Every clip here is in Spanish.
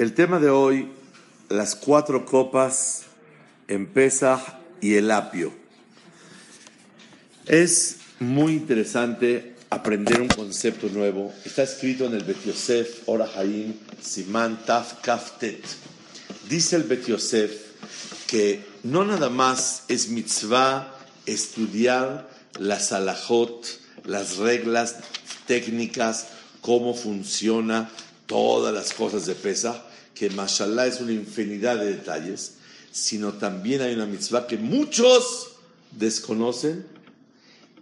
El tema de hoy, las cuatro copas en Pesach y el apio. Es muy interesante aprender un concepto nuevo. Está escrito en el Bet Yosef, Ora Haim, Siman Taf Kaftet. Dice el Bet Yosef que no nada más es mitzvah estudiar las alajot, las reglas técnicas, cómo funciona todas las cosas de Pesach, que mashallah es una infinidad de detalles, sino también hay una mitzvah que muchos desconocen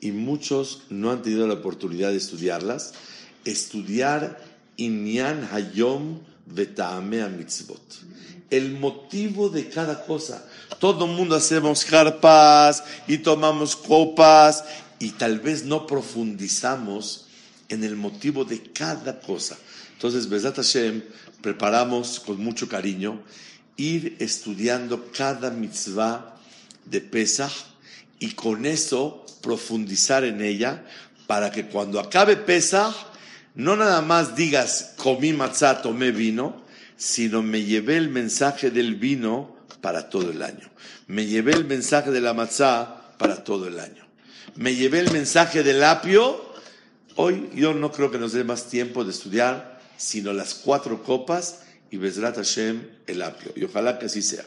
y muchos no han tenido la oportunidad de estudiarlas. Estudiar Inyan Hayom Vetaamea Mitzvot. El motivo de cada cosa. Todo el mundo hacemos carpas y tomamos copas y tal vez no profundizamos en el motivo de cada cosa. Entonces, Besat Hashem, preparamos con mucho cariño ir estudiando cada mitzvah de Pesach y con eso profundizar en ella para que cuando acabe Pesach no nada más digas comí matzah, tomé vino, sino me llevé el mensaje del vino para todo el año. Me llevé el mensaje de la matzah para todo el año. Me llevé el mensaje del apio. Hoy yo no creo que nos dé más tiempo de estudiar, sino las cuatro copas y Bezrat Hashem el apio. Y ojalá que así sea.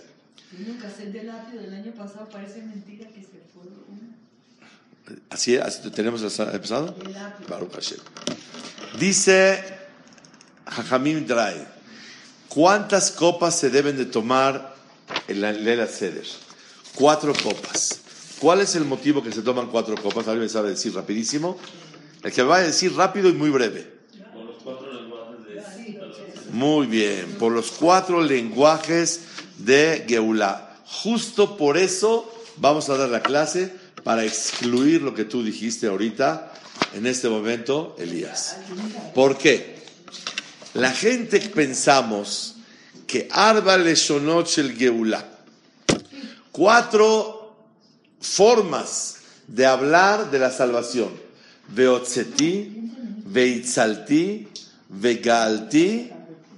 Nunca sé el del apio del año pasado, parece mentira que se fue uno. ¿Así, así tenemos empezado? El apio. Baruch Hashem. Dice Jajamim Drai, ¿cuántas copas se deben de tomar en la Lela Seder? Cuatro copas. ¿Cuál es el motivo que se toman cuatro copas? ¿Alguien sabe decir rapidísimo? El que va a decir rápido y muy breve. Muy bien, por los cuatro lenguajes de Geulah. Justo por eso vamos a dar la clase para excluir lo que tú dijiste ahorita, en este momento, Elías. ¿Por qué? La gente pensamos que Arba Leshonot el Geulah, cuatro formas de hablar de la salvación. Veotzeti, Veitzalti, Vegalti,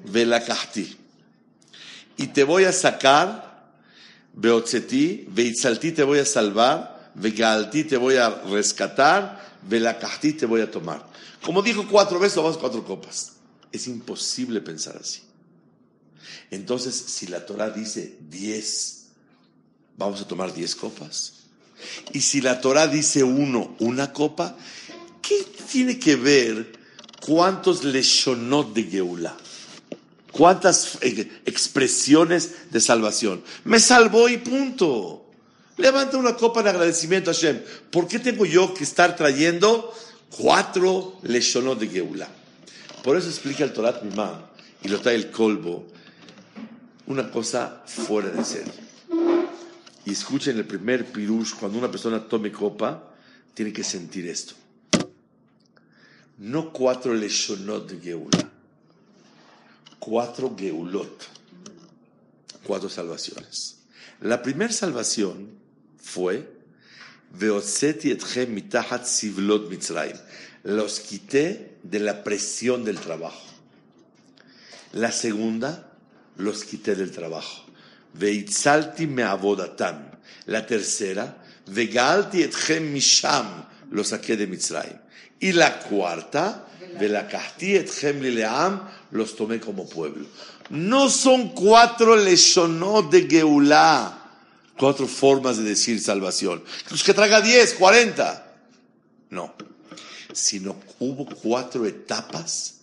Velakahti. Y te voy a sacar, Beotzeti, Veitzalti te voy a salvar, Vegalti te voy a rescatar, Velakahti te voy a tomar. Como dijo cuatro veces, vamos cuatro copas. Es imposible pensar así. Entonces, si la Torah dice diez, vamos a tomar diez copas. Y si la Torah dice uno, una copa, ¿qué tiene que ver cuántos leshonot de Geulah? ¿Cuántas eh, expresiones de salvación? Me salvó y punto. Levanta una copa de agradecimiento a Hashem. ¿Por qué tengo yo que estar trayendo cuatro leshonot de Geulah? Por eso explica el Torat Mimá y lo trae el colbo una cosa fuera de serie. Y escuchen el primer pirush, cuando una persona tome copa, tiene que sentir esto. No cuatro leshonot de Geulah, cuatro geulot, cuatro salvaciones. La primera salvación fue. Los quité de la presión del trabajo. La segunda, los quité del trabajo. Veitzalti me abodatam. La tercera, Vegalti etchem misham. Los saqué de Mitzrayim. Y la cuarta. Los tomé como pueblo. No son cuatro leshonot de Geulah. Cuatro formas de decir salvación. Que traga diez, cuarenta. No. Sino hubo cuatro etapas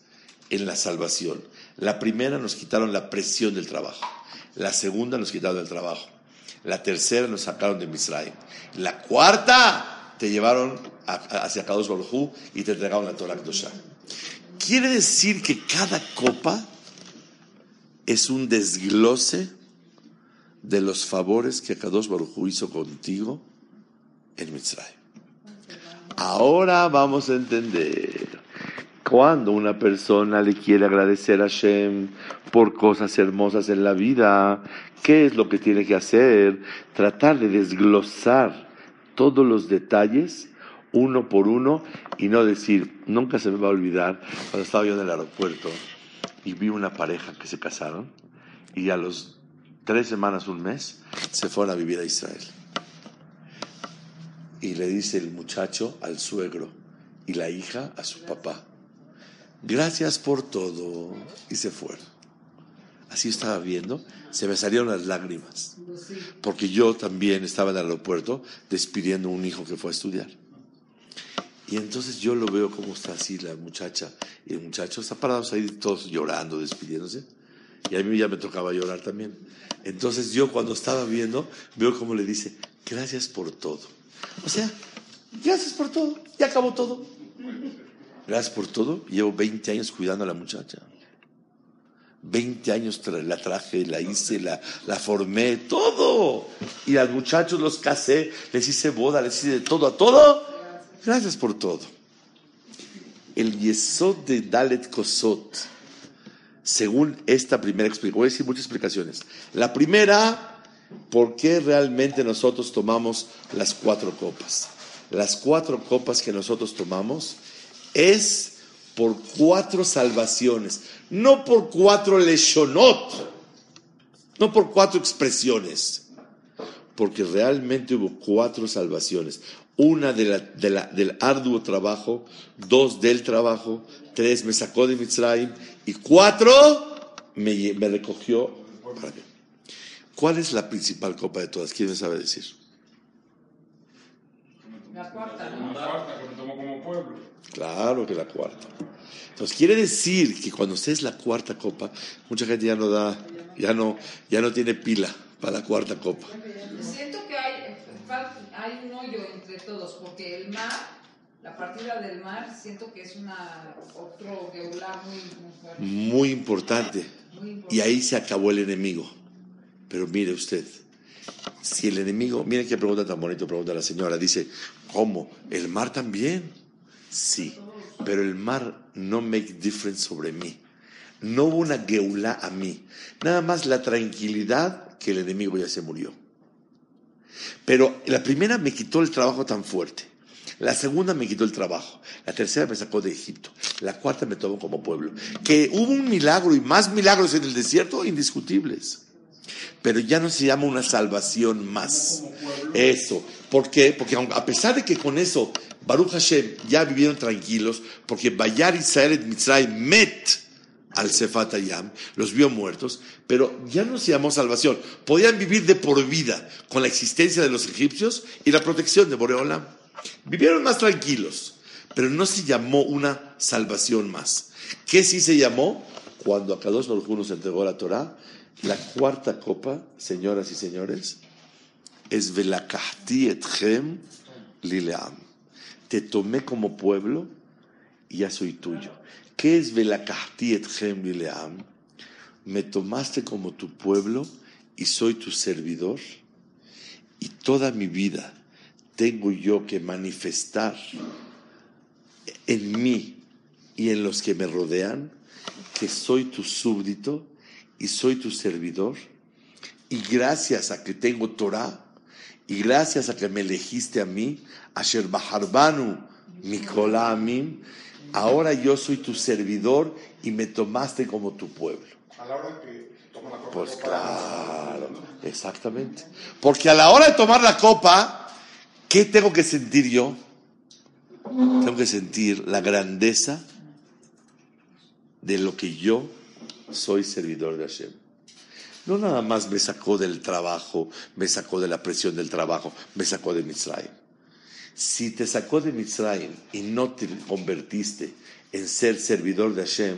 en la salvación. La primera nos quitaron la presión del trabajo. La segunda nos quitaron el trabajo. La tercera nos sacaron de Misraim. La cuarta te llevaron hacia Kadosh Baruj y te entregaron la Torah Kedoshah. quiere decir que cada copa es un desglose de los favores que Kadosh Baruj hizo contigo en Mitzrayim. Ahora vamos a entender cuando una persona le quiere agradecer a Hashem por cosas hermosas en la vida, ¿qué es lo que tiene que hacer? Tratar de desglosar todos los detalles uno por uno y no decir, nunca se me va a olvidar cuando estaba yo en el aeropuerto y vi una pareja que se casaron y a los tres semanas, un mes, se fueron a vivir a Israel. Y le dice el muchacho al suegro y la hija a su papá, gracias por todo. Y se fueron. Así estaba viendo, se me salieron las lágrimas. Porque yo también estaba en el aeropuerto despidiendo a un hijo que fue a estudiar. Y entonces yo lo veo como está así la muchacha y el muchacho está parados ahí todos llorando, despidiéndose. Y a mí ya me tocaba llorar también. Entonces yo cuando estaba viendo, veo como le dice, gracias por todo. O sea, gracias por todo, ya acabó todo. Gracias por todo. Llevo 20 años cuidando a la muchacha. 20 años la traje, la hice, la, la formé, todo. Y a los muchachos los casé, les hice boda, les hice de todo a todo Gracias por todo. El Yesod de Dalet Kosot, según esta primera explicación, voy a decir muchas explicaciones. La primera, ¿por qué realmente nosotros tomamos las cuatro copas? Las cuatro copas que nosotros tomamos es por cuatro salvaciones, no por cuatro leshonot, no por cuatro expresiones, porque realmente hubo cuatro salvaciones. Una del arduo trabajo, dos del trabajo, tres me sacó de Mitzrayim y cuatro me, me recogió para mí. ¿Cuál es la principal copa de todas? ¿Quién me sabe decir? La cuarta, La cuarta que me tomó como pueblo. Claro que la cuarta. Entonces quiere decir que cuando usted es la cuarta copa, mucha gente ya no da, ya no, ya no tiene pila para la cuarta copa. Siento que hay, hay un hoyo entre todos, porque el mar, la partida del mar, siento que es una otro geulá muy, muy fuerte. Muy importante. Muy importante. Y ahí se acabó el enemigo. Pero mire usted, si el enemigo, mire qué pregunta tan bonita pregunta la señora, dice, ¿cómo? ¿El mar también? Sí, pero el mar no make difference sobre mí. No hubo una geulá a mí. Nada más la tranquilidad que el enemigo ya se murió. Pero la primera me quitó el trabajo tan fuerte. La segunda me quitó el trabajo. La tercera me sacó de Egipto. La cuarta me tomó como pueblo. Que hubo un milagro y más milagros en el desierto, indiscutibles. Pero ya no se llama una salvación más. Eso. ¿Por qué? Porque a pesar de que con eso Baruch Hashem ya vivieron tranquilos, porque Bayar Israel et Mitzrayim met al Sefat Hayam, los vio muertos, pero ya no se llamó salvación. Podían vivir de por vida con la existencia de los egipcios y la protección de Boreolam. Vivieron más tranquilos, pero no se llamó una salvación más. ¿Qué sí se llamó? Cuando a Kadosh Baruj nos entregó la Torah, la cuarta copa, señoras y señores, es Velakahti etchem lileam. Te tomé como pueblo y ya soy tuyo. ¿Qué es Velakahti etchem lileam? Me tomaste como tu pueblo y soy tu servidor. Y toda mi vida tengo yo que manifestar en mí y en los que me rodean que soy tu súbdito y soy tu servidor. Y gracias a que tengo Torah y gracias a que me elegiste a mí, Asher Baharbanu Mikola Amim, ahora yo soy tu servidor y me tomaste como tu pueblo. A la hora que toma la copa. Pues claro, exactamente. Porque a la hora de tomar la copa, ¿qué tengo que sentir yo? Tengo que sentir la grandeza de lo que yo soy servidor de Hashem. No nada más me sacó del trabajo, me sacó de la presión del trabajo, me sacó de Mitzrayim. Si te sacó de Mitzrayim y no te convertiste en ser servidor de Hashem,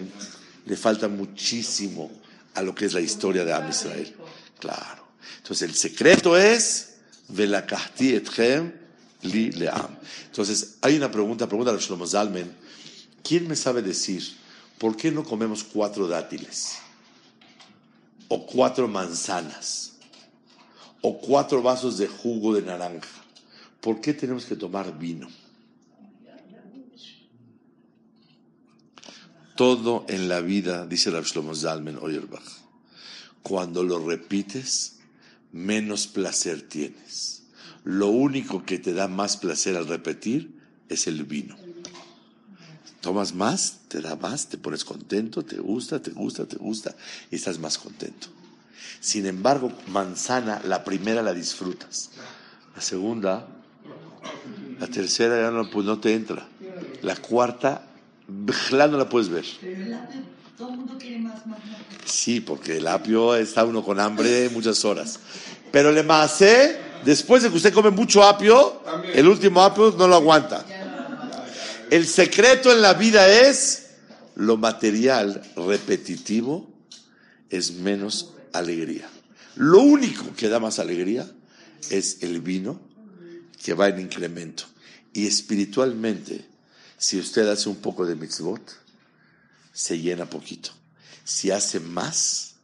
le falta muchísimo a lo que es la historia de Am Israel. Claro. Entonces el secreto es Velakahti etchem li leam. Entonces hay una pregunta, pregunta a Shlomo Zalmen. ¿Quién me sabe decir ¿por qué no comemos cuatro dátiles? O cuatro manzanas. O cuatro vasos de jugo de naranja. ¿Por qué tenemos que tomar vino? Todo en la vida, dice Rav Shlomo Zalman Oyerbach, cuando lo repites, menos placer tienes. Lo único que te da más placer al repetir es el vino. Tomas más, te da más, te pones contento, te gusta, te gusta, te gusta y estás más contento. Sin embargo, manzana, la primera la disfrutas. La segunda, la tercera ya no, pues no te entra. La cuarta, bjlá no la puedes ver. Todo el mundo quiere más, más, más. Sí, porque el apio está uno con hambre muchas horas. Pero le masé, después de que usted come mucho apio, el último apio no lo aguanta. El secreto en la vida es lo material repetitivo es menos alegría. Lo único que da más alegría es el vino que va en incremento. Y espiritualmente, si usted hace un poco de mitzvot, se llena poquito. Si hace más,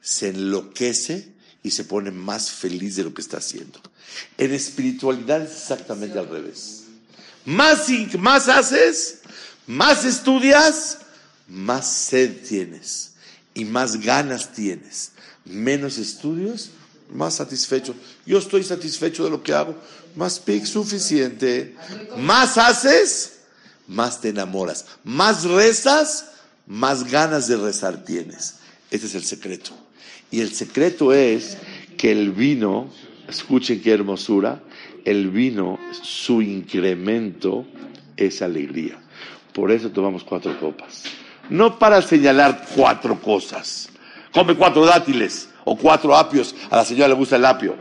se enloquece y se pone más feliz de lo que está haciendo. En espiritualidad es exactamente al revés. Más, más haces, más estudias, más sed tienes y más ganas tienes. Menos estudios, más satisfecho. Yo estoy satisfecho de lo que hago. Más pic suficiente. Más haces, más te enamoras. Más rezas, más ganas de rezar tienes. Ese es el secreto. Y el secreto es que el vino, escuchen qué hermosura, el vino, su incremento es alegría. Por eso tomamos cuatro copas. No para señalar cuatro cosas. Come cuatro dátiles o cuatro apios. A la señora le gusta el apio.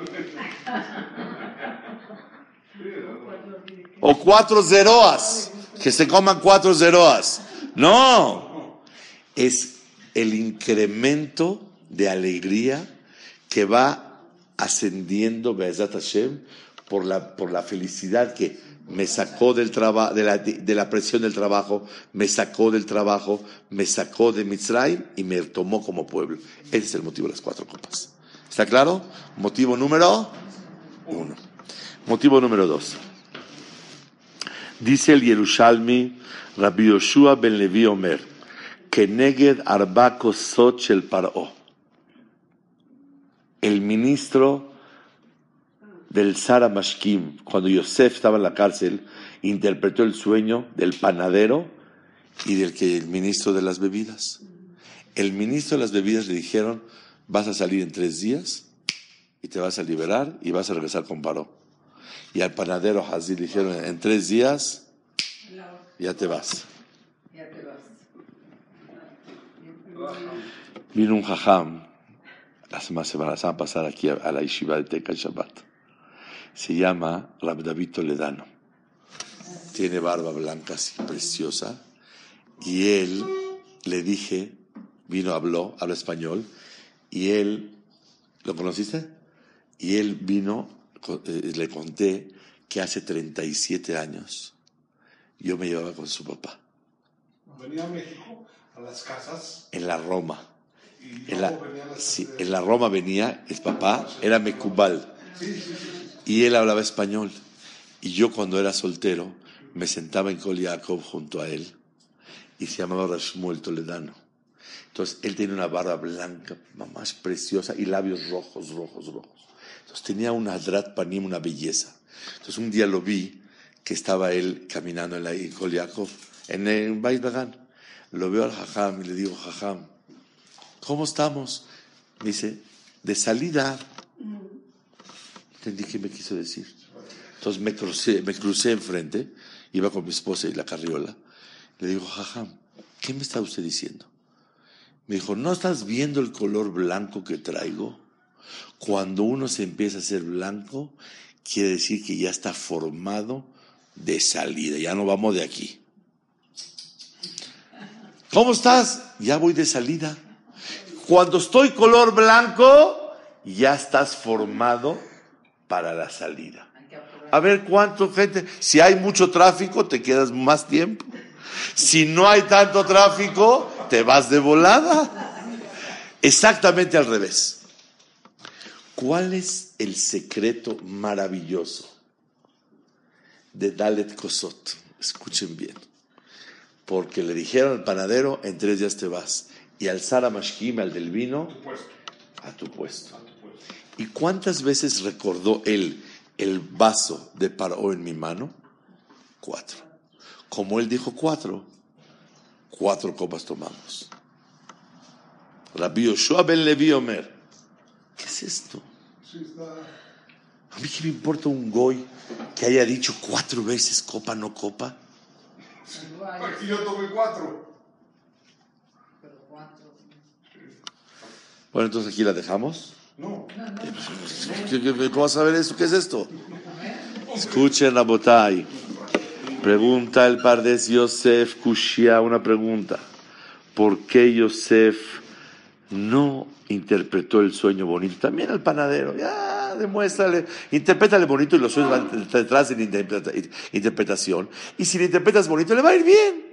O cuatro zeroas. Que se coman cuatro zeroas. No. Es el incremento de alegría que va ascendiendo, Hashem, por la, por la felicidad que me sacó del traba- de, la, de la presión del trabajo, me sacó del trabajo, me sacó de Mitzrayim y me tomó como pueblo. Ese es el motivo de las cuatro copas. ¿Está claro? Motivo número uno. Motivo número dos. Dice el Yerushalmi, Rabbi Yoshua ben Levi Omer, que neged arba kosot shel paró. El ministro del Sara Mashkim, cuando Yosef estaba en la cárcel, interpretó el sueño del panadero y del que el ministro de las bebidas. El ministro de las bebidas le dijeron, vas a salir en tres días y te vas a liberar y vas a regresar con Paró. Y al panadero Hazí le dijeron, en tres días ya te vas. Vino un jajam la semana, semana la semana pasada aquí a, a la yeshiva de Teca Shabbat. Se llama Rab David Toledano. Tiene barba blanca así, preciosa. Y él, le dije, vino, habló, habla español. Y él, ¿lo conociste? Y él vino, eh, le conté que hace 37 años yo me llevaba con su papá Venía a México a las casas en la Roma. En la, sí, en la Roma venía, el papá era Mecubal. Y él hablaba español. Y yo cuando era soltero me sentaba en Kol junto a él. Y se llamaba Rashmuel Toledano. Entonces él tenía una barba blanca, más preciosa, y labios rojos, rojos, rojos. Entonces tenía una Panim, una belleza. Entonces un día lo vi que estaba él caminando en la en Kol en el Dagan. Lo veo al Jajam y le digo, Jajam, ¿cómo estamos? Me dice, de salida. Entendí qué me quiso decir. Entonces me crucé, me crucé enfrente, iba con mi esposa y la carriola. Le digo, Jajam, ¿qué me está usted diciendo? Me dijo, ¿no estás viendo el color blanco que traigo? Cuando uno se empieza a hacer blanco, quiere decir que ya está formado de salida, ya no vamos de aquí. ¿Cómo estás? Ya voy de salida. Cuando estoy color blanco, ya estás formado para la salida. A ver cuánto gente, si hay mucho tráfico, te quedas más tiempo. Si no hay tanto tráfico, te vas de volada. Exactamente al revés. ¿Cuál es el secreto maravilloso de Dalet Kosot? Escuchen bien. Porque le dijeron al panadero, en tres días te vas. Y al Sara Mashkim, al del vino, a tu puesto. ¿Y cuántas veces recordó él el vaso de Paró en mi mano? Cuatro. Como él dijo cuatro, cuatro copas tomamos. Rabbi Yoshua ben Levi Omer. ¿Qué es esto? A mí qué me importa un goy que haya dicho cuatro veces copa, no copa. Aquí yo tomé cuatro. Pero cuatro. Bueno, entonces aquí la dejamos. No. ¿Qué- qué- ¿Cómo vas a ver esto? ¿Qué es esto? Escuchen la botay. Pregunta el Pardes Yosef Kushia una pregunta. ¿Por qué Yosef no interpretó el sueño bonito? También al panadero. Ya, demuéstrale. Interprétale bonito y los sueños van detrás de la interpreta- interpretación. Y si le interpretas bonito, le va a ir bien.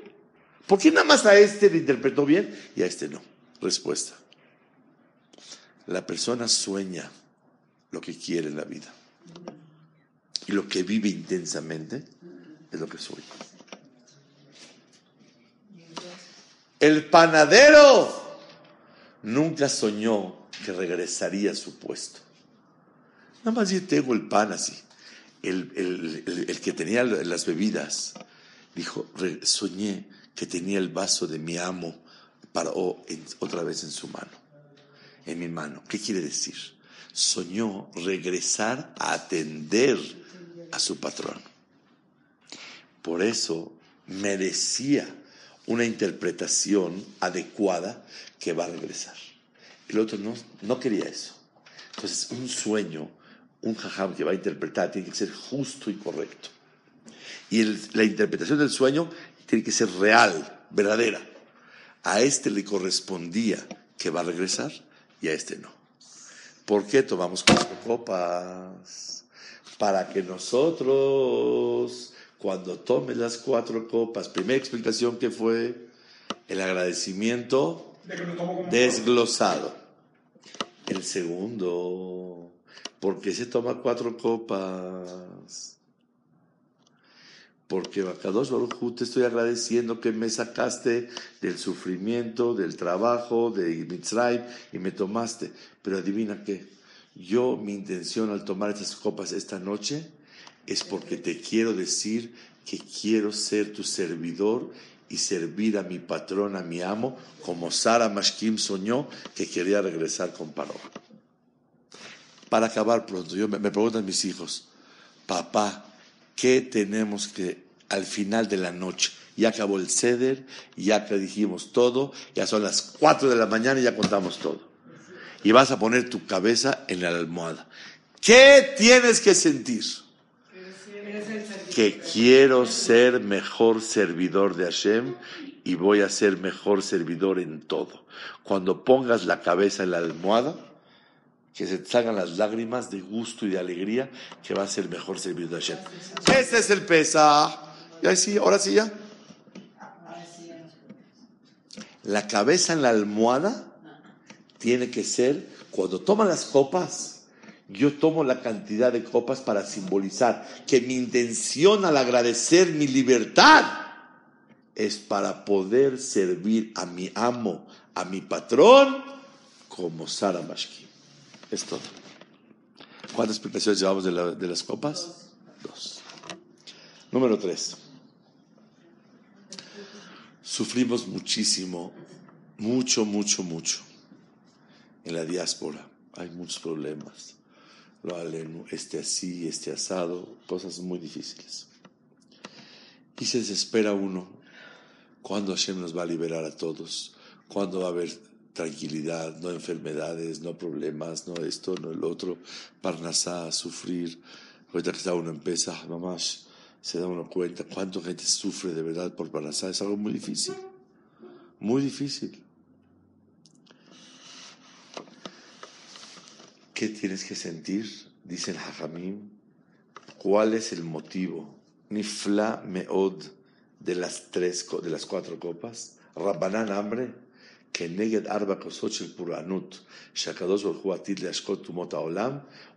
¿Por qué nada más a este le interpretó bien y a este no? Respuesta. La persona sueña lo que quiere en la vida. Y lo que vive intensamente es lo que sueña. El panadero nunca soñó que regresaría a su puesto. Nada más yo tengo el pan así. El, el- el- que tenía las bebidas dijo, "Re- soñé que tenía el vaso de mi amo para, otra vez en su mano en mi mano. ¿Qué quiere decir? Soñó regresar a atender a su patrón. Por eso merecía una interpretación adecuada que va a regresar. El otro no, no quería eso. Entonces, un sueño, un jajam que va a interpretar tiene que ser justo y correcto. Y la interpretación del sueño tiene que ser real, verdadera. A este le correspondía que va a regresar y a este no. ¿Por qué tomamos cuatro copas? Para que nosotros, cuando tomes las cuatro copas, primera explicación que fue el agradecimiento desglosado. El segundo, ¿por qué se toma cuatro copas? Porque Bakadosh Baruj te estoy agradeciendo que me sacaste del sufrimiento, del trabajo, de Mitzrayim y me tomaste. Pero adivina qué, yo mi intención al tomar estas copas esta noche es porque te quiero decir que quiero ser tu servidor y servir a mi patrón, a mi amo, como Sara Mashkim soñó que quería regresar con Paró. Para acabar pronto, yo me, me preguntan mis hijos, papá, ¿qué tenemos que al final de la noche? Ya acabó el ceder, ya que dijimos todo, ya son las 4 de la mañana y ya contamos todo. Y vas a poner tu cabeza en la almohada. ¿Qué tienes que sentir? Que quiero ser mejor servidor de Hashem y voy a ser mejor servidor en todo. Cuando pongas la cabeza en la almohada, que se salgan las lágrimas de gusto y de alegría que va a ser mejor servidor de Hashem. Ese es el pesa. Ya sí, ahora sí ya. La cabeza en la almohada tiene que ser, cuando toman las copas, yo tomo la cantidad de copas para simbolizar que mi intención al agradecer mi libertad es para poder servir a mi amo, a mi patrón, como Sara Mashki. Es todo. ¿Cuántas explicaciones llevamos de, de las copas? Dos. Número tres. Sufrimos muchísimo, mucho, mucho, mucho. En la diáspora hay muchos problemas. Lo aleno, este así, este asado, cosas muy difíciles. Y se desespera uno. ¿Cuándo Hashem nos va a liberar a todos? ¿Cuándo va a haber tranquilidad, no enfermedades, no problemas, no esto, no el otro? Parnasá, sufrir. Ahorita que está uno en Pesach, mamás, se da uno cuenta cuánta gente sufre de verdad por Parnasá. Es algo muy difícil. Muy difícil. ¿Qué tienes que sentir? Dice el Hajamim. ¿Cuál es el motivo? Nifla meod de las tres, co- de las cuatro copas, Rabbanán hambre, כנגד ארבע כוסות של פורענות, שהקדוש ברוך הוא עתיד להשקות תומות העולם,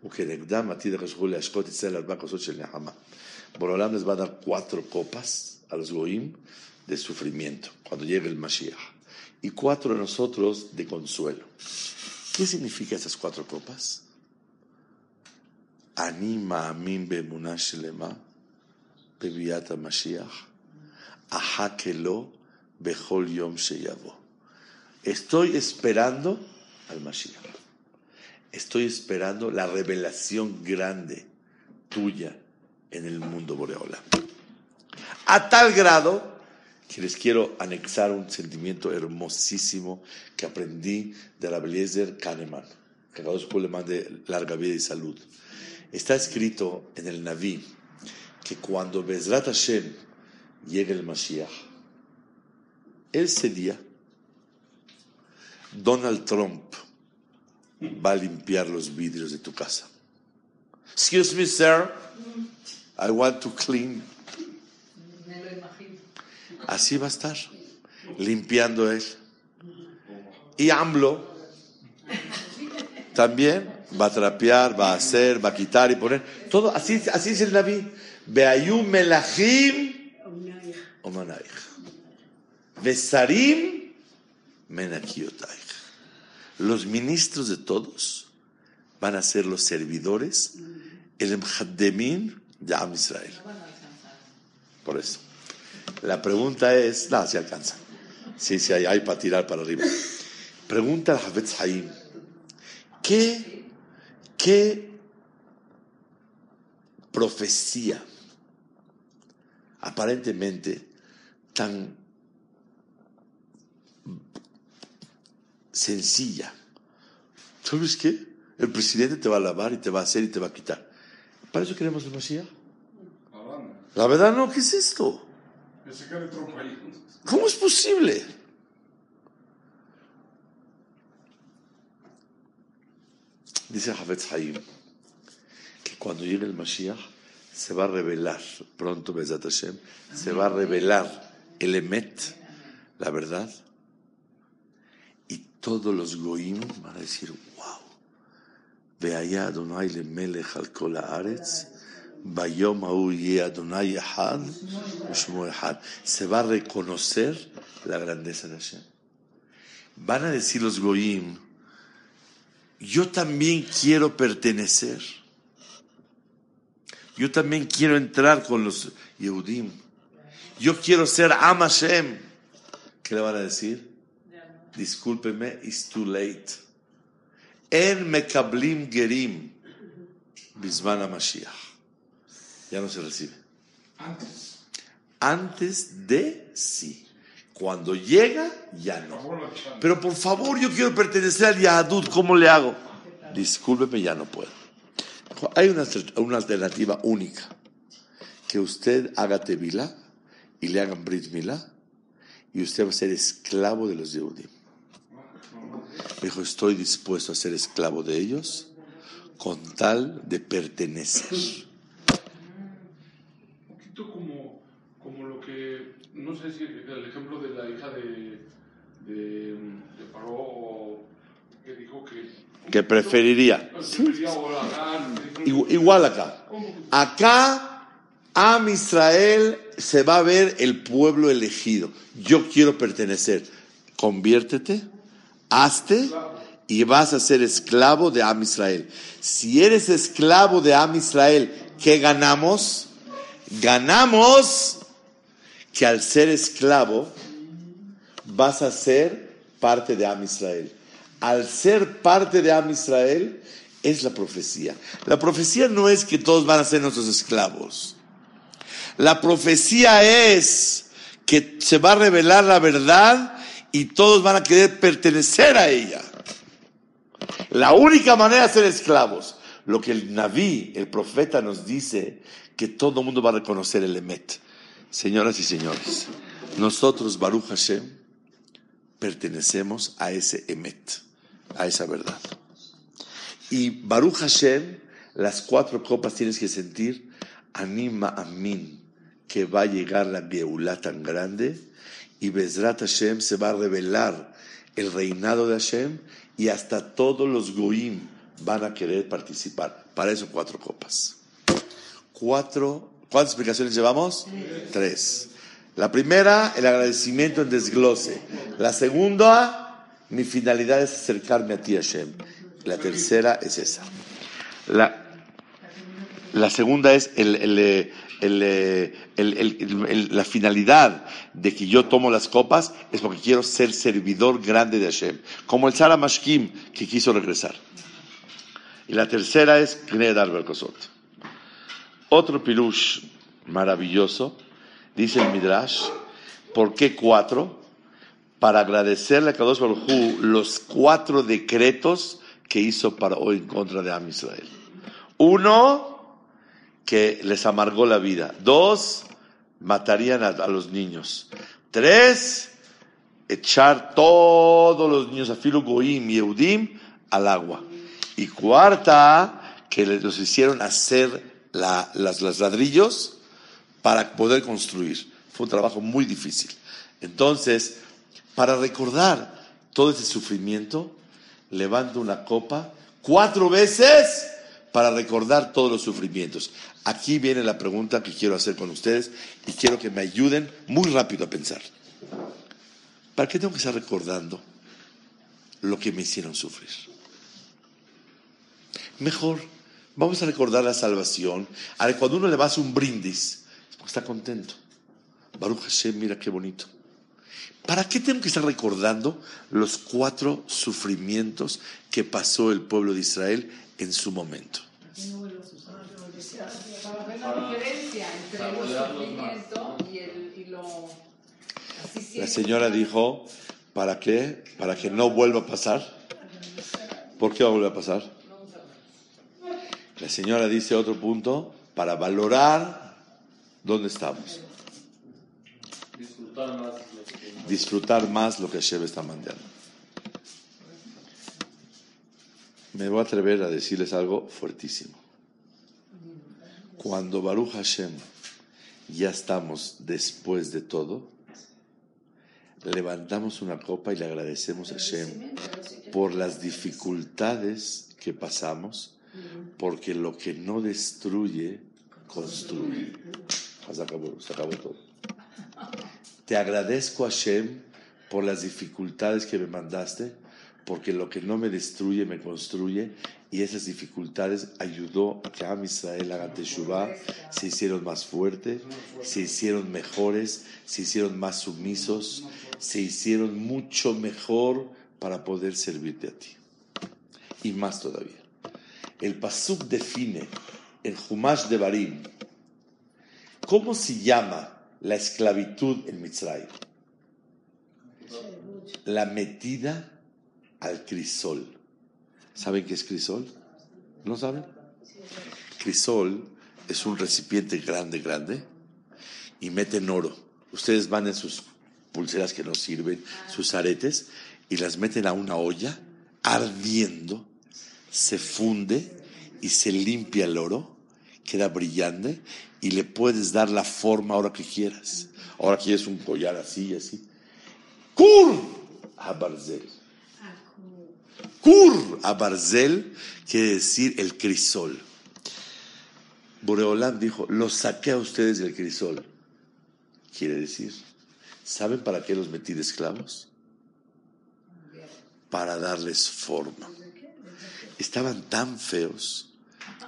וכנגדם עתיד הקדוש ברוך הוא להשקות ישראל ארבע כוסות של נחמה. Borolam les va a dar cuatro copas a los goim de sufrimiento cuando llegue el Mashiach y cuatro de nosotros de consuelo. ¿Qué significa esas cuatro copas? Ani ma'amin be'emunah shelema bebiat Mashiach ahakelo bechol yom sheyavo. Estoy esperando al Mashiach. Estoy esperando la revelación grande tuya en el mundo boreola. A tal grado que les quiero anexar un sentimiento hermosísimo que aprendí de Rabbi Eliezer Kahneman. Que Dios le mande larga vida y salud. Está escrito en el Naví que cuando Bezrat Hashem llegue el Mashiach, ese día Donald Trump va a limpiar los vidrios de tu casa. Excuse me, sir. I want to clean. Me lo imagino. Así va a estar, limpiando él. Y AMLO también va a trapear, va a hacer, va a quitar y poner. Todo, así, así es el Naví. Beayú melachim omanaich. Besarim menakiotaich. Los ministros de todos van a ser los servidores, el emjademín Am Israel. Por eso. La pregunta es, no, si alcanza. Sí, sí, hay, para tirar para arriba. Pregunta al Havetz Haim, ¿qué, ¿qué profecía aparentemente tan sencilla? ¿Sabes qué? El presidente te va a lavar y te va a hacer y te va a quitar. ¿Para eso queremos el Mashiach? La verdad no, ¿qué es esto? ¿Cómo es posible? Dice Havetz Haim que cuando llegue el Mashiach se va a revelar, pronto Bezat Hashem, se va a revelar el Emet, la verdad, y todos los Goim van a decir, wow, והיה אדוני למלך על כל הארץ, ביום ההוא יהיה אדוני אחד ושמו אחד. Se va a reconocer la grandeza de Hashem. Van a decir los Goim, yo también quiero pertenecer. Yo también quiero entrar con los Yehudim. Yo quiero ser Am Hashem. ¿Qué le van a decir? Discúlpeme, it's too late. En mekablim gerim bisman Mashiach. Ya no se recibe. Antes. Antes de sí. Cuando llega, ya no. Pero por favor, yo quiero pertenecer al Yahadut, ¿cómo le hago? Discúlpeme, ya no puedo. Hay una, una alternativa única. Que usted haga Tevilá y le hagan Brit Milá y usted va a ser esclavo de los Yehudim. Me dijo, estoy dispuesto a ser esclavo de ellos con tal de pertenecer. Un poquito como, como lo que, no sé si el ejemplo de la hija de, de, de Paró, que dijo que... Que preferiría. Preferiría Igual acá. Acá, Am Israel se va a ver el pueblo elegido. Yo quiero pertenecer. Conviértete, hazte y vas a ser esclavo de Am Israel. Si eres esclavo de Am Israel, ¿qué ganamos? Ganamos que al ser esclavo vas a ser parte de Am Israel. Al ser parte de Am Israel es la profecía. La profecía no es que todos van a ser nuestros esclavos. La profecía es que se va a revelar la verdad y todos van a querer pertenecer a ella. La única manera de ser esclavos. Lo que el Naví, el profeta, nos dice que todo el mundo va a reconocer el Emet. Señoras y señores, nosotros, Baruch Hashem, pertenecemos a ese Emet, a esa verdad. Y Baruch Hashem, las cuatro copas tienes que sentir, anima amin, que va a llegar la Geulah tan grande y Bezrat Hashem se va a revelar el reinado de Hashem y hasta todos los Goim van a querer participar. Para eso cuatro copas. Cuatro, ¿Cuántas explicaciones llevamos? Tres. La primera, el agradecimiento en desglose. La segunda, mi finalidad es acercarme a ti, Hashem. La tercera es esa. La, la segunda es el, el, la finalidad de que yo tomo las copas es porque quiero ser servidor grande de Hashem, como el Sara Mashkim que quiso regresar. Y la tercera es Gnedar Berkosot. Otro pirush maravilloso, dice el Midrash, ¿por qué cuatro? Para agradecerle a Kadosh Baruj los cuatro decretos que hizo para hoy en contra de Am Israel. Uno, que les amargó la vida. Dos, matarían a, los niños. Tres, echar todos los niños a Filo Goim y Eudim al agua. Y cuarta, que los hicieron hacer las, los ladrillos para poder construir. Fue un trabajo muy difícil. Entonces, para recordar todo ese sufrimiento, levanto una copa cuatro veces para recordar todos los sufrimientos. Aquí viene la pregunta que quiero hacer con ustedes y quiero que me ayuden muy rápido a pensar. ¿Para qué tengo que estar recordando lo que me hicieron sufrir? Mejor, vamos a recordar la salvación. Cuando uno le va a hacer un brindis, está contento. Baruch Hashem, mira qué bonito. ¿Para qué tengo que estar recordando los cuatro sufrimientos que pasó el pueblo de Israel en su momento? Para ver la diferencia entre el sufrimiento y, el, y lo... Así la señora dijo, ¿para qué? Para que no vuelva a pasar. ¿Por qué va a volver a pasar? La señora dice otro punto, para valorar dónde estamos. Disfrutar más lo que, Disfrutar más lo que Hashem está mandando. Me voy a atrever a decirles algo fuertísimo. Cuando Baruch Hashem ya estamos después de todo, levantamos una copa y le agradecemos a Hashem por las dificultades que pasamos, porque lo que no destruye, construye. Se acabó, se acabó todo. Te agradezco a Hashem por las dificultades que me mandaste, porque lo que no me destruye me construye y esas dificultades ayudó a que Am Israel haga Teshuvah, se hicieron más fuertes, se hicieron mejores, se hicieron más sumisos, se hicieron mucho mejor para poder servirte a ti. Y más todavía. El Pasuk define en Humash de Barim cómo se llama la esclavitud en Mitzray. La metida al crisol. ¿Saben qué es crisol? ¿No saben? Crisol es un recipiente grande, grande, y meten oro. Ustedes van en sus pulseras que no sirven, sus aretes, y las meten a una olla ardiendo, se funde y se limpia el oro, queda brillante, y le puedes dar la forma ahora que quieras. Ahora quieres un collar así y así. ¡Kur! A Barzel. Kur a Barzel quiere decir el crisol. Boreolam dijo, los saqué a ustedes del crisol. Quiere decir, ¿saben para qué los metí de esclavos? Para darles forma. Estaban tan feos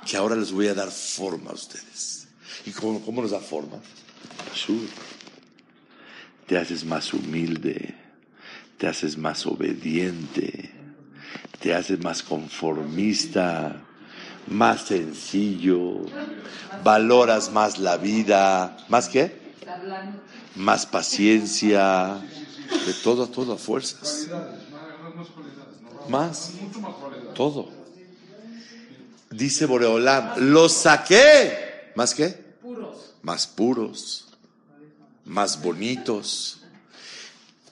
que ahora les voy a dar forma a ustedes. ¿Y cómo, cómo nos da forma? Te haces más humilde, te haces más obediente te haces más conformista, más sencillo, valoras más la vida, ¿más qué? Más paciencia, de todo a todo a fuerzas. Más, todo. Dice Boreolam, los saqué, ¿más qué? Más puros, más bonitos.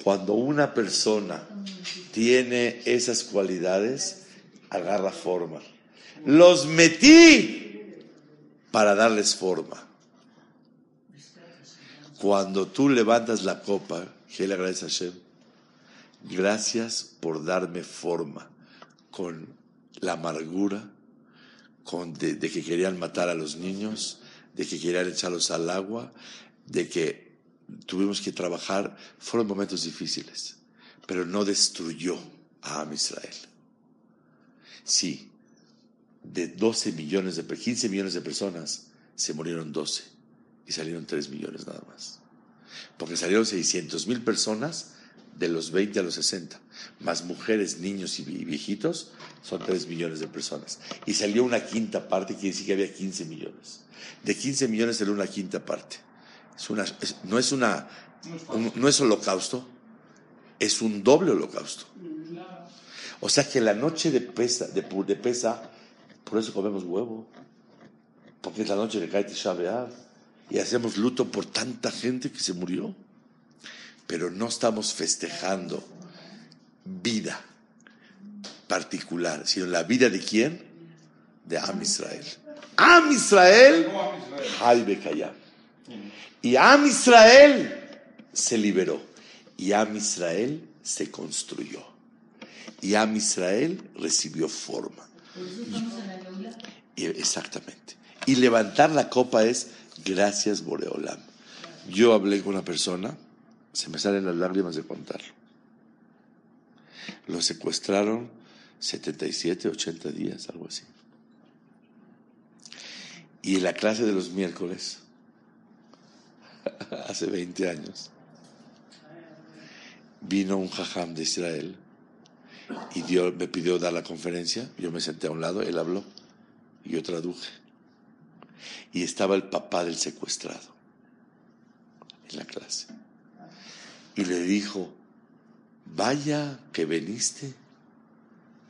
Cuando una persona tiene esas cualidades, agarra forma. Los metí para darles forma. Cuando tú levantas la copa, que le agradece a Hashem, gracias por darme forma con la amargura, con de, de que querían matar a los niños, de que querían echarlos al agua, de que tuvimos que trabajar. Fueron momentos difíciles, pero no destruyó a Am Israel. Sí, de 12 millones de, 15 millones de personas, se murieron 12 y salieron 3 millones nada más. Porque salieron 600 mil personas de los 20 a los 60, más mujeres, niños y viejitos, son 3 millones de personas. Y salió una quinta parte, quiere decir que había 15 millones. De 15 millones salió una quinta parte. Es una, es- no es una, un- no es holocausto, es un doble holocausto. O sea que la noche de pesa, de, pesa, por eso comemos huevo, porque es la noche que cae Tisha y hacemos luto por tanta gente que se murió, pero no estamos festejando vida particular, sino la vida de quién? De Am Israel. Am Israel. Hay Bekayam. Y Am Israel se liberó. Y Am Israel se construyó. Y Am Israel recibió forma. Y- exactamente. Y levantar la copa es gracias Boreolam. Yo hablé con una persona, se me salen las lágrimas de contarlo. Lo secuestraron 77, 80 días, algo así. Y en la clase de los miércoles, hace 20 años, vino un jajam de Israel y dio- me pidió dar la conferencia. Yo me senté a un lado, él habló y yo traduje. Y estaba el papá del secuestrado en la clase. Y le dijo, vaya que veniste.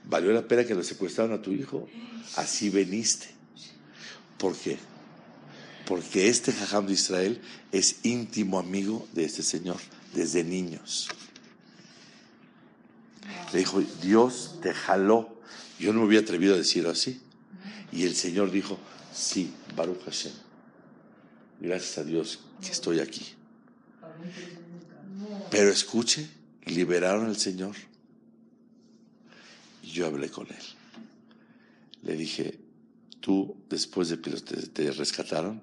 Valió la pena que lo secuestraron a tu hijo. Así veniste. ¿Por qué? Porque este jajam de Israel es íntimo amigo de este señor desde niños. Le dijo, Dios te jaló. Yo no me hubiera atrevido a decirlo así. Y el Señor dijo, sí, Baruch Hashem. Gracias a Dios que estoy aquí. Pero escuche, liberaron al Señor. Y yo hablé con él. Le dije, tú, después de que te, te rescataron,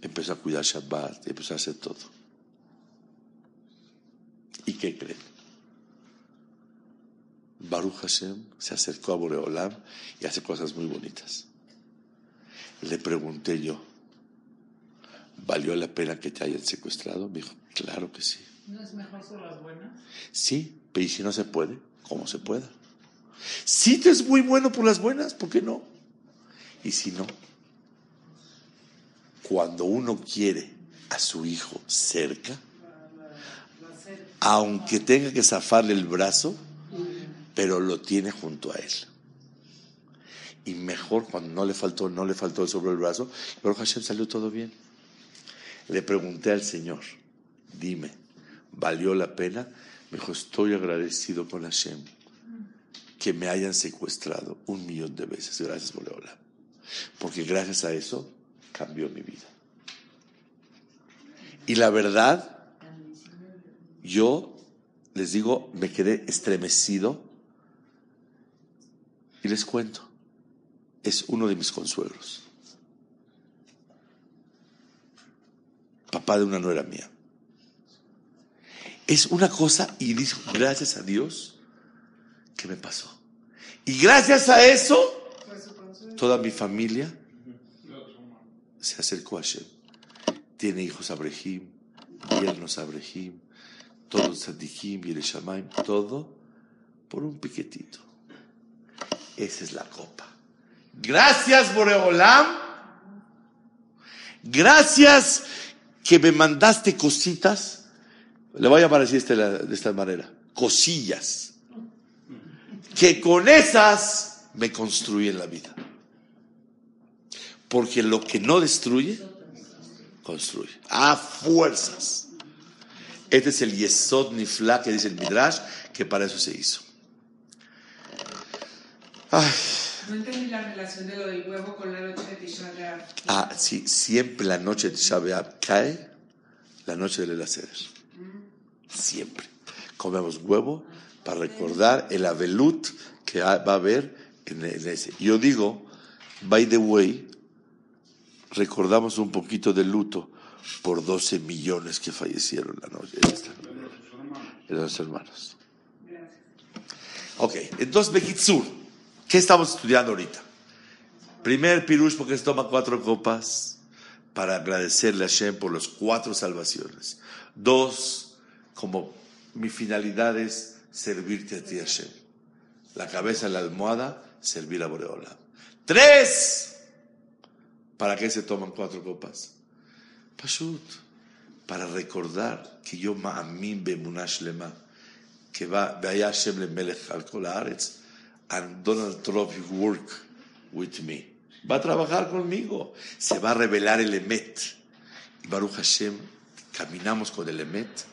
empezó a cuidar Shabbat, empezó a hacer todo. ¿Y qué creen? Baruch Hashem se acercó a Boreolam y hace cosas muy bonitas. Le pregunté yo, ¿valió la pena que te hayan secuestrado? Me dijo, claro que sí. ¿No es mejor por las buenas? Sí, pero ¿y si no se puede? ¿Cómo se pueda? Si te es muy bueno por las buenas, ¿por qué no? Y si no, cuando uno quiere a su hijo cerca, aunque tenga que zafarle el brazo, pero lo tiene junto a él. Y mejor cuando no le faltó, no le faltó sobre el brazo, pero Hashem salió todo bien. Le pregunté al Señor, dime, ¿valió la pena? Me dijo, estoy agradecido con Hashem que me hayan secuestrado un millón de veces. Gracias, Boreola. Porque gracias a eso cambió mi vida. Y la verdad, yo les digo, me quedé estremecido y les cuento, es uno de mis consuegros. Papá de una nuera mía. Es una cosa y dijo, gracias a Dios que me pasó. Y gracias a eso, toda mi familia se acercó a Hashem. Tiene hijos Abrahim, yernos Abrahim, todos Tzadikim y Shamaim, todo por un piquetito. Esa es la copa. Gracias, Boreolam. Gracias que me mandaste cositas. Le voy a llamar así este- de esta manera. Cosillas. Que con esas me construyen la vida. Porque lo que no destruye, construye. A fuerzas. Este es el Yesod Nifla que dice el Midrash, que para eso se hizo. Ay, No entendí la relación de lo del huevo con la noche de Tisha B'Av. Ah, sí, siempre la noche de Tisha B'Av cae la noche del Elaceder. Siempre. Comemos huevo para recordar el abelut que va a haber en, ese. Yo digo, by the way, recordamos un poquito de luto por 12 millones que fallecieron la noche. De los hermanos. Ok, entonces, Bekitsur, ¿qué estamos estudiando ahorita? Primer pirush porque se toma cuatro copas para agradecerle a Hashem por las cuatro salvaciones. Dos, como mi finalidad es servirte a ti, Hashem. La cabeza en la almohada, servir a Boreola. Tres, ¿para qué se toman cuatro copas? Pashut, para recordar que yo ma'amin bemunash lema, que va, vaya Hashem le melech al kol haaretz, and Donald Trump work with me. Va a trabajar conmigo. Se va a revelar el Emet. Y Baruch Hashem, caminamos con el Emet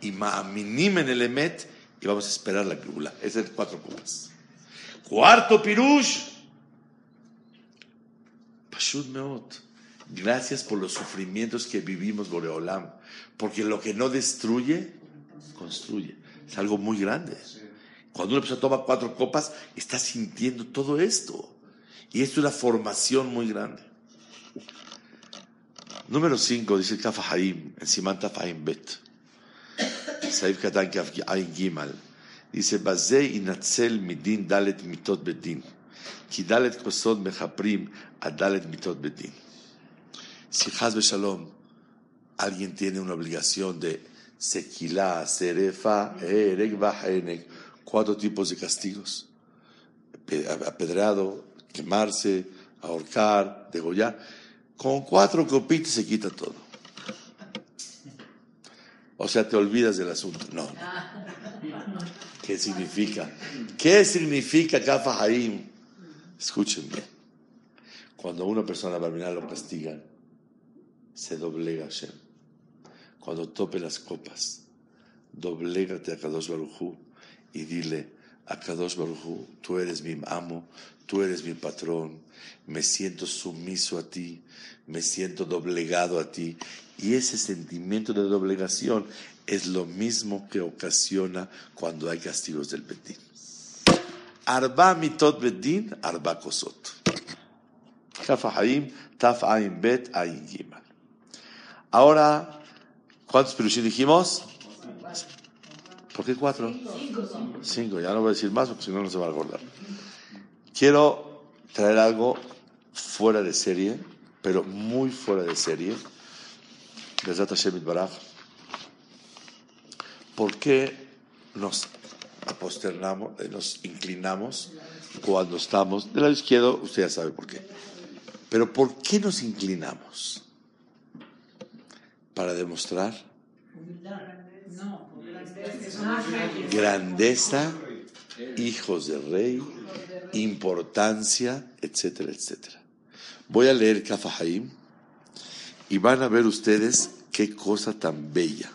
y ma'aminim en el Emet y vamos a esperar la Geula. Esas cuatro copas. Cuarto pirush. Pashut Meot. Gracias por los sufrimientos que vivimos, Boreolam. Porque lo que no destruye, construye. Es algo muy grande. Cuando una persona toma cuatro copas, está sintiendo todo esto. Y esto es una formación muy grande. Número 5, dice el Kaf Haim, en Haim Bet. Saif Katan Haim Gimal. Dice, Bazé inatzel midin dalet mitot bedin. Ki dalet kosod mechaprim a dalet mitot bedin. Si Haz Shalom, alguien tiene una obligación de sequilá, serefa, erek, bajenek, cuatro tipos de castigos. Pe- Apedreado, quemarse, ahorcar, degollar. Con cuatro copitas se quita todo. O sea, te olvidas del asunto. No. ¿Qué significa? ¿Qué significa Kafa Haim? Escuchen. Cuando una persona barminal lo castigan, se doblega Hashem. Cuando tope las copas, doblégate a Kadosh Barujú y dile a Kadosh Barujú, tú eres mi amo, tú eres mi patrón, me siento sumiso a ti, me siento doblegado a ti. Y ese sentimiento de doblegación es lo mismo que ocasiona cuando hay castigos del Bedín. Arba mitot Bedín, arba kosot. Kaf Haim, Taf Ain Bet, Gimal. Ahora, ¿cuántos perushim dijimos? ¿Por qué cuatro? Cinco. Ya no voy a decir más porque si no, no se va a acordar. Quiero traer algo fuera de serie, pero muy fuera de serie. ¿Por qué nos aposternamos, eh, nos inclinamos cuando estamos del lado izquierdo? Usted ya sabe por qué. Pero ¿por qué nos inclinamos? Para demostrar grandeza, hijos de rey, importancia, etcétera, etcétera. Voy a leer Kafahaim y van a ver ustedes qué cosa tan bella.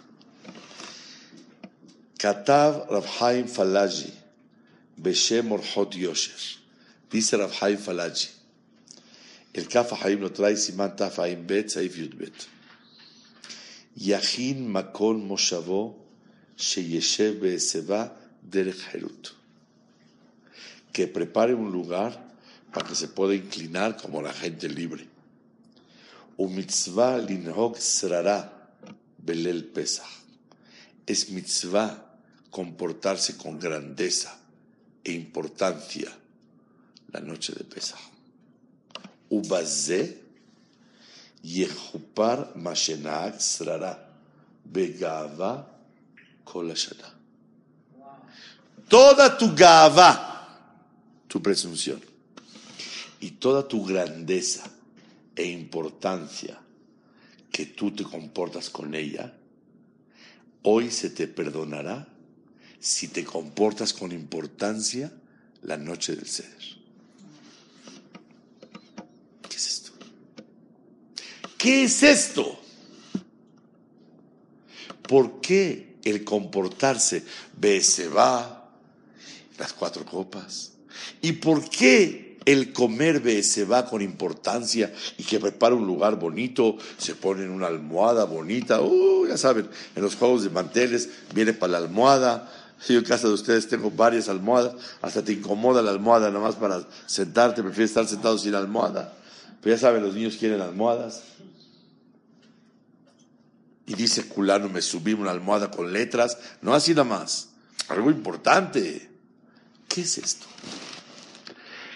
Katav Rabhaim Falaji, Beshem Orhot Yosher. Dice Rabhaim Falaji. El Kafahaim lo trae Siman Tafaim Bet, Saif Yud Yahin Makol Moshavo Sheyeshev Beeseba del Herut. Que prepare un lugar para que se pueda inclinar como la gente libre. Umitzvah Linhok Srara Belel Pesach. Es mitzvah comportarse con grandeza e importancia la noche de Pesach. Ubazé Yehupar Mashenak Srara Begava Kolashada. Toda tu gava, tu presunción, y toda tu grandeza e importancia que tú te comportas con ella, hoy se te perdonará si te comportas con importancia la noche del ceder. ¿Qué es esto? ¿Por qué el comportarse se va las cuatro copas? ¿Y por qué el comer va con importancia y que prepara un lugar bonito, se pone en una almohada bonita, uh, ya saben, en los juegos de manteles viene para la almohada. Yo en casa de ustedes tengo varias almohadas, hasta te incomoda la almohada nada más para sentarte, prefieres estar sentado sin almohada. Pero ya saben, los niños quieren almohadas. Y dice culano, me subí una almohada con letras, no así nada más, algo importante. ¿Qué es esto?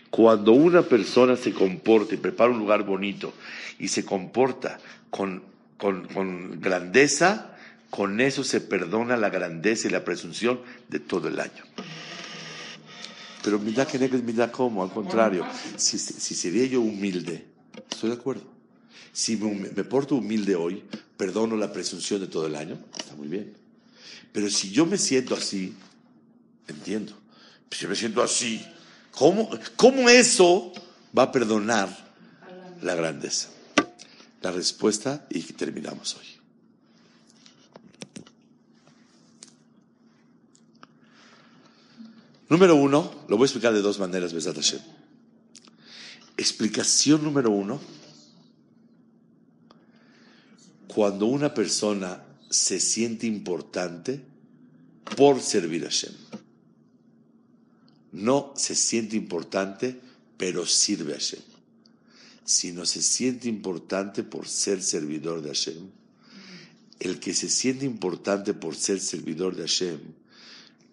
Cuando una persona se comporta y prepara un lugar bonito y se comporta con, con, grandeza, con eso se perdona la grandeza y la presunción de todo el año. Pero mira que es mira cómo, al contrario, si, si, sería yo humilde, estoy de acuerdo. Si me, porto humilde hoy, perdono la presunción de todo el año, está muy bien. Pero si yo me siento así, entiendo. Si yo me siento así, ¿Cómo, ¿Cómo eso va a perdonar la grandeza? La respuesta y terminamos hoy. Número uno, lo voy a explicar de dos maneras, Besat Hashem. Explicación número uno, cuando una persona se siente importante por servir a Hashem no se siente importante, pero sirve a Hashem, sino se siente importante por ser servidor de Hashem. El que se siente importante por ser servidor de Hashem,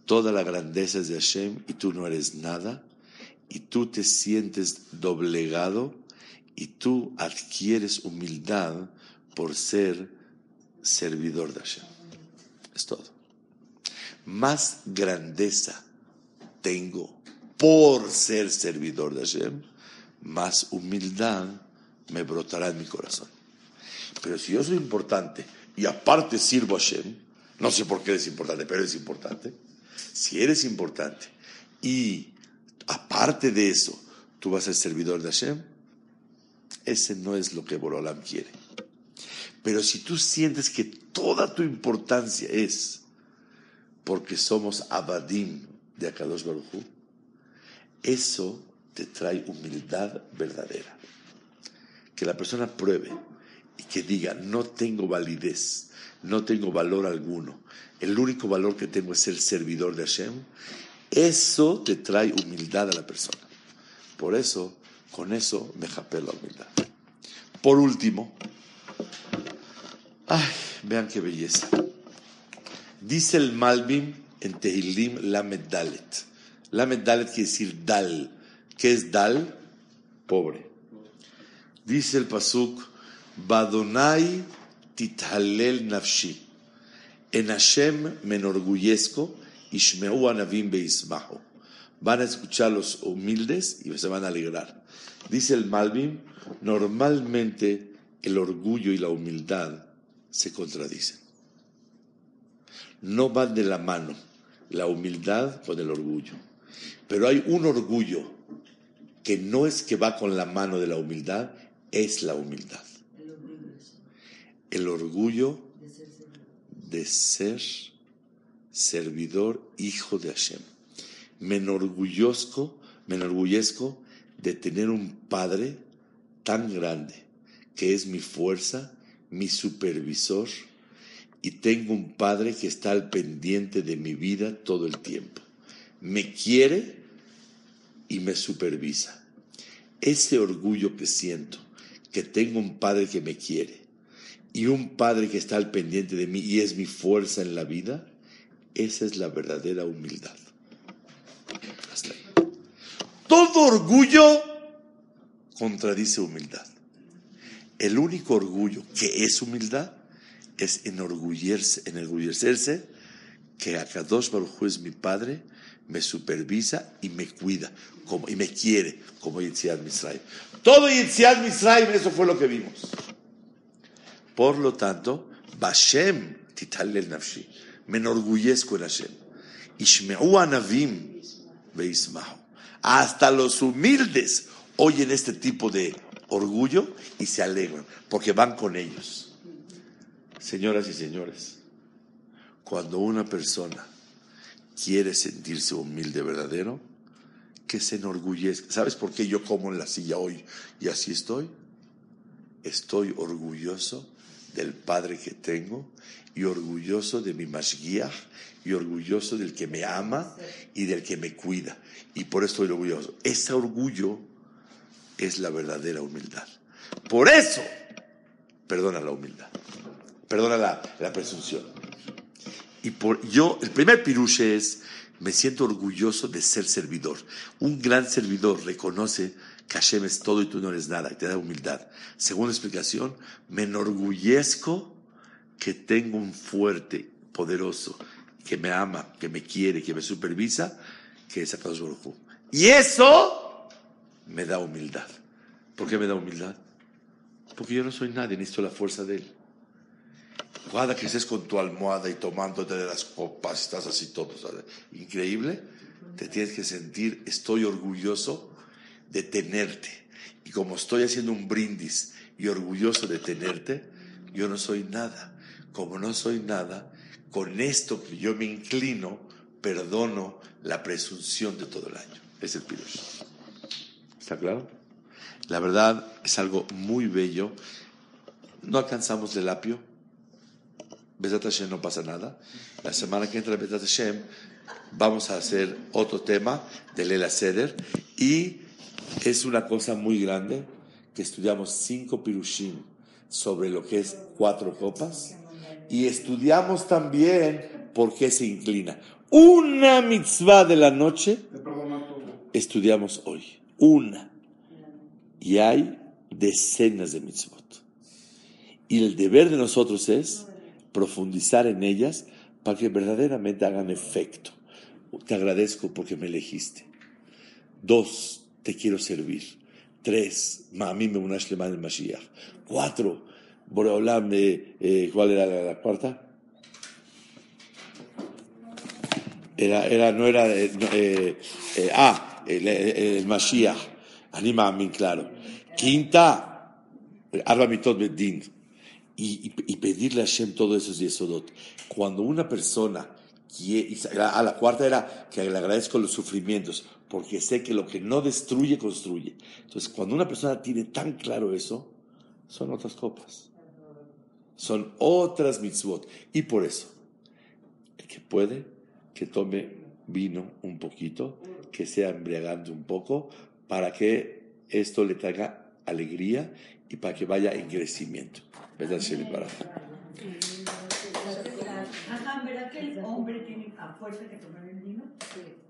toda la grandeza es de Hashem y tú no eres nada, y tú te sientes doblegado y tú adquieres humildad por ser servidor de Hashem. Es todo. Más grandeza tengo por ser servidor de Hashem, más humildad me brotará en mi corazón. Pero si yo soy importante y aparte sirvo a Hashem, no sé por qué eres importante, pero eres importante. Si eres importante y aparte de eso tú vas a ser servidor de Hashem, ese no es lo que Borolam quiere. Pero si tú sientes que toda tu importancia es porque somos abadim, de Akadosh Baruj eso te trae humildad verdadera. Que la persona pruebe y que diga, no tengo validez, no tengo valor alguno, el único valor que tengo es ser servidor de Hashem, eso te trae humildad a la persona. Por eso, con eso me japé la humildad. Por último, ay, vean qué belleza. Dice el Malbim en Tehilim Lamed Dalet. Lamed Dalet quiere decir Dal. ¿Qué es Dal? Pobre. Dice el Pasuk, Badonai tithalel nafshi. En Hashem me enorgullezco, Ishmeu anavim beismahu. Van a escuchar los humildes y se van a alegrar. Dice el Malvin, normalmente el orgullo y la humildad se contradicen. No van de la mano la humildad con el orgullo. Pero hay un orgullo que no es que va con la mano de la humildad, es la humildad. El orgullo de ser servidor, hijo de Hashem. Me enorgullezco, me enorgullezco de tener un padre tan grande que es mi fuerza, mi supervisor, y tengo un padre que está al pendiente de mi vida todo el tiempo. Me quiere y me supervisa. Ese orgullo que siento, que tengo un padre que me quiere y un padre que está al pendiente de mí y es mi fuerza en la vida, esa es la verdadera humildad. Todo orgullo contradice humildad. El único orgullo que es humildad es enorgullecerse, enorgullecerse que Akadosh Baruj es mi padre, me supervisa y me cuida como, y me quiere como Yitziad Misraim. Todo Yitziad Misraim, eso fue lo que vimos. Por lo tanto, Bashem el nafshi, me enorgullezco en Hashem. Ishme'u anavim veismahu. Hasta los humildes oyen este tipo de orgullo y se alegran, porque van con ellos. Señoras y señores, cuando una persona quiere sentirse humilde verdadero, que se enorgullezca. ¿Sabes por qué yo como en la silla hoy y así estoy? Estoy orgulloso del padre que tengo y orgulloso de mi mashgiach y orgulloso del que me ama y del que me cuida. Y por eso estoy orgulloso. Ese orgullo es la verdadera humildad. Por eso, perdona la humildad, perdona la, la presunción. Y por yo, el primer piruche es, me siento orgulloso de ser servidor. Un gran servidor reconoce que Hashem todo y tú no eres nada, y te da humildad. Segunda explicación, me enorgullezco que tengo un fuerte, poderoso, que me ama, que me quiere, que me supervisa, que es Akadosh Baruj. Y eso me da humildad. ¿Por qué me da humildad? Porque yo no soy nadie, necesito la fuerza de Él. Cada que estés con tu almohada y tomándote de las copas, estás así todo, ¿sabes? increíble, te tienes que sentir, estoy orgulloso de tenerte. Y como estoy haciendo un brindis y orgulloso de tenerte, yo no soy nada. Como no soy nada, con esto que yo me inclino, perdono la presunción de todo el año. Es el pirush. ¿Está claro? La verdad es algo muy bello. No alcanzamos el apio. Besat Hashem no pasa nada. La semana que entra Besat Hashem vamos a hacer otro tema de Lela Seder y es una cosa muy grande que estudiamos cinco pirushim sobre lo que es cuatro copas y estudiamos también por qué se inclina. Una mitzvah de la noche estudiamos hoy. Una. Y hay decenas de mitzvot. Y el deber de nosotros es profundizar en ellas para que verdaderamente hagan efecto. Te agradezco porque me elegiste. Dos, te quiero servir. Tres, me unaste más el Mashiach. Cuatro, Boreolam, eh, ¿cuál era la, la, cuarta? Era, era, no era, eh, eh, eh ah, el, el, Mashiach, anima mí, claro. Quinta, Arba Mitot Bedin. Y, y, pedirle a Hashem todos esos yesodot. Cuando una persona quiere, a la cuarta era que le agradezco los sufrimientos, porque sé que lo que no destruye, construye. Entonces, cuando una persona tiene tan claro eso, son otras copas. Son otras mitzvot. Y por eso, el que puede, que tome vino un poquito, que sea embriagante un poco, para que esto le traiga alegría y para que vaya en crecimiento. ¿Verdad, ¿verdad que el hombre tiene a fuerza que tomar el vino? Sí.